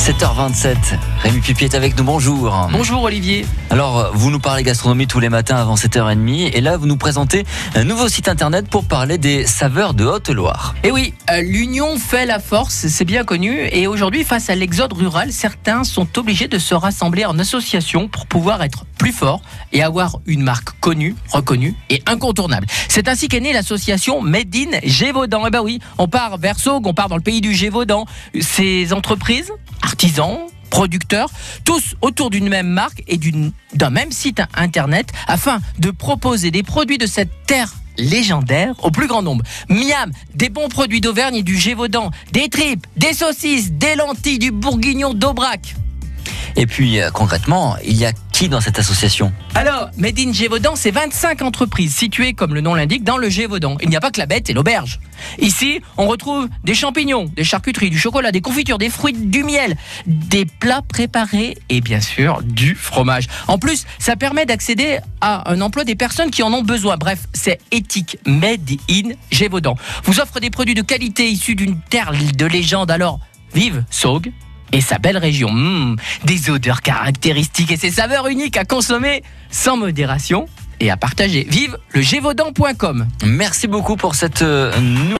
7h27. Rémi Pupier est avec nous, bonjour. Bonjour Olivier. Alors, vous nous parlez gastronomie tous les matins avant 7h30 et là, vous nous présentez un nouveau site internet pour parler des saveurs de Haute-Loire. Et oui, euh, l'union fait la force, c'est bien connu. Et aujourd'hui, face à l'exode rural, certains sont obligés de se rassembler en association pour pouvoir être plus forts et avoir une marque connue, reconnue et incontournable. C'est ainsi qu'est née l'association Made in Gévaudan. Et ben oui, on part vers Saugues, on part dans le pays du Gévaudan. Ces entreprises, artisans, producteurs, tous autour d'une même marque et d'un même site internet afin de proposer des produits de cette terre légendaire au plus grand nombre. Miam, des bons produits d'Auvergne et du Gévaudan, des tripes, des saucisses, des lentilles, du bourguignon d'Aubrac. Et puis, euh, concrètement, il y a qui dans cette association Alors, Made in Gévaudan, c'est 25 entreprises situées, comme le nom l'indique, dans le Gévaudan. Il n'y a pas que la bête et l'auberge. Ici, on retrouve des champignons, des charcuteries, du chocolat, des confitures, des fruits, du miel, des plats préparés et bien sûr du fromage. En plus, ça permet d'accéder à un emploi des personnes qui en ont besoin. Bref, c'est éthique Made in Gévaudan. Vous offre des produits de qualité issus d'une terre de légende. Alors, vive Saugue et sa belle région. Mmh, des odeurs caractéristiques et ses saveurs uniques à consommer sans modération et à partager. Vive le gévaudan.com. Merci beaucoup pour cette euh,